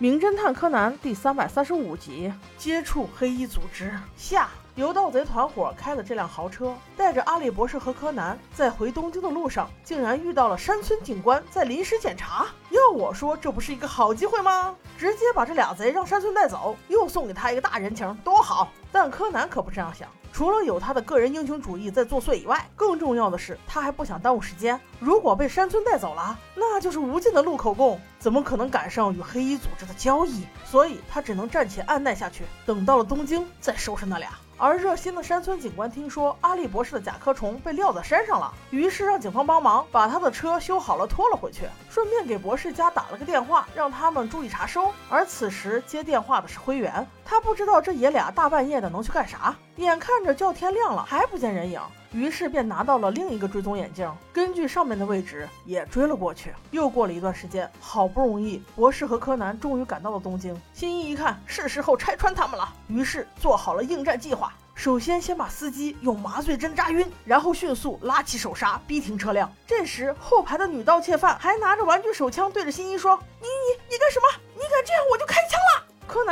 名侦探柯南第三百三十五集：接触黑衣组织下。由盗贼团伙开的这辆豪车，带着阿笠博士和柯南在回东京的路上，竟然遇到了山村警官在临时检查。要我说，这不是一个好机会吗？直接把这俩贼让山村带走，又送给他一个大人情，多好！但柯南可不这样想。除了有他的个人英雄主义在作祟以外，更重要的是他还不想耽误时间。如果被山村带走了，那就是无尽的录口供，怎么可能赶上与黑衣组织的交易？所以他只能暂且按耐下去，等到了东京再收拾那俩。而热心的山村警官听说阿笠博士的甲壳虫被撂在山上了，于是让警方帮忙把他的车修好了拖了回去，顺便给博士家打了个电话，让他们注意查收。而此时接电话的是灰原，他不知道这爷俩大半夜的能去干啥，眼看着就要天亮了还不见人影。于是便拿到了另一个追踪眼镜，根据上面的位置也追了过去。又过了一段时间，好不容易博士和柯南终于赶到了东京。新一一看是时候拆穿他们了，于是做好了应战计划。首先先把司机用麻醉针扎晕，然后迅速拉起手刹逼停车辆。这时后排的女盗窃犯还拿着玩具手枪对着新一说：“你你你干什么？你敢这样我就开枪。”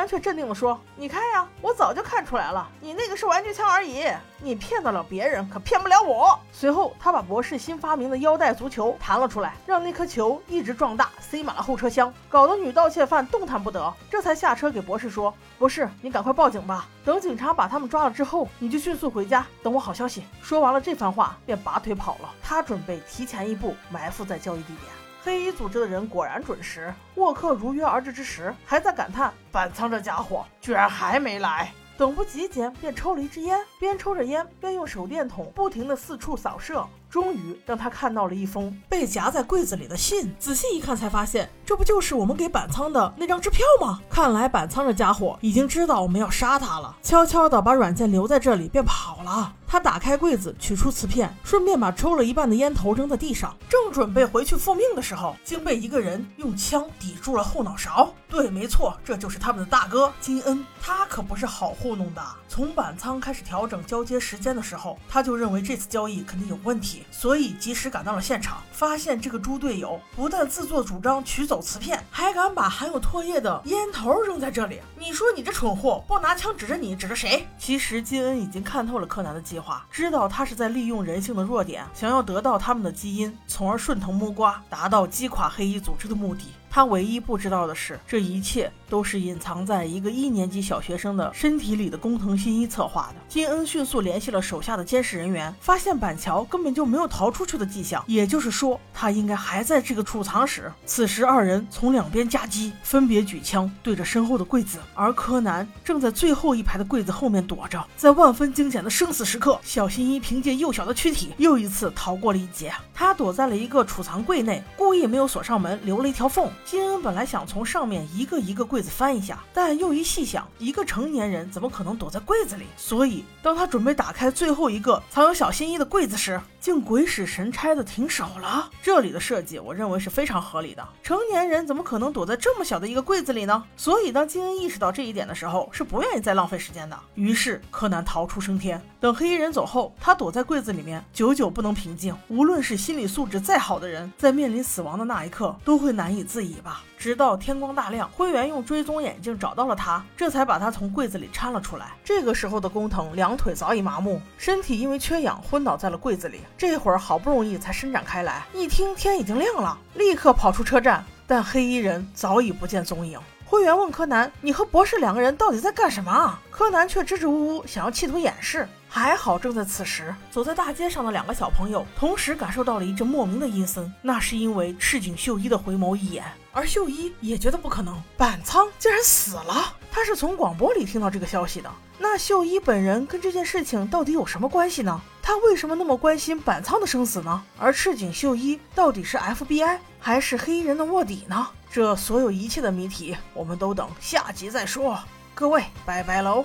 却镇定地说：“你开呀，我早就看出来了，你那个是玩具枪而已，你骗得了别人，可骗不了我。”随后，他把博士新发明的腰带足球弹了出来，让那颗球一直壮大，塞满了后车厢，搞得女盗窃犯动弹不得。这才下车给博士说：“博士，你赶快报警吧，等警察把他们抓了之后，你就迅速回家，等我好消息。”说完了这番话，便拔腿跑了。他准备提前一步埋伏在交易地点。黑衣组织的人果然准时，沃克如约而至之时，还在感叹板仓这家伙居然还没来。等不及间，便抽了一支烟，边抽着烟边用手电筒不停地四处扫射，终于让他看到了一封被夹在柜子里的信。仔细一看，才发现这不就是我们给板仓的那张支票吗？看来板仓这家伙已经知道我们要杀他了，悄悄地把软件留在这里便跑了。他打开柜子，取出瓷片，顺便把抽了一半的烟头扔在地上，正准备回去复命的时候，竟被一个人用枪抵住了后脑勺。对，没错，这就是他们的大哥金恩。他可不是好糊弄的。从板仓开始调整交接时间的时候，他就认为这次交易肯定有问题，所以及时赶到了现场，发现这个猪队友不但自作主张取走瓷片，还敢把含有唾液的烟头扔在这里。你说你这蠢货，不拿枪指着你，指着谁？其实金恩已经看透了柯南的计。划知道他是在利用人性的弱点，想要得到他们的基因，从而顺藤摸瓜，达到击垮黑衣组织的目的。他唯一不知道的是，这一切都是隐藏在一个一年级小学生的身体里的工藤新一策划的。金恩迅速联系了手下的监视人员，发现板桥根本就没有逃出去的迹象，也就是说，他应该还在这个储藏室。此时，二人从两边夹击，分别举枪对着身后的柜子，而柯南正在最后一排的柜子后面躲着。在万分惊险的生死时刻，小新一凭借幼小的躯体又一次逃过了一劫。他躲在了一个储藏柜内，故意没有锁上门，留了一条缝。金恩本来想从上面一个一个柜子翻一下，但又一细想，一个成年人怎么可能躲在柜子里？所以，当他准备打开最后一个藏有小新一的柜子时，竟鬼使神差的停手了。这里的设计，我认为是非常合理的。成年人怎么可能躲在这么小的一个柜子里呢？所以，当金恩意识到这一点的时候，是不愿意再浪费时间的。于是，柯南逃出升天。等黑衣人走后，他躲在柜子里面，久久不能平静。无论是心理素质再好的人，在面临死亡的那一刻，都会难以自已直到天光大亮，灰原用追踪眼镜找到了他，这才把他从柜子里搀了出来。这个时候的工藤两腿早已麻木，身体因为缺氧昏倒在了柜子里。这会儿好不容易才伸展开来，一听天已经亮了，立刻跑出车站，但黑衣人早已不见踪影。灰原问柯南：“你和博士两个人到底在干什么？”柯南却支支吾吾，想要企图掩饰。还好，正在此时，走在大街上的两个小朋友同时感受到了一阵莫名的阴森，那是因为赤井秀一的回眸一眼。而秀一也觉得不可能，板仓竟然死了。他是从广播里听到这个消息的。那秀一本人跟这件事情到底有什么关系呢？他为什么那么关心板仓的生死呢？而赤井秀一到底是 FBI 还是黑衣人的卧底呢？这所有一切的谜题，我们都等下集再说。各位，拜拜喽。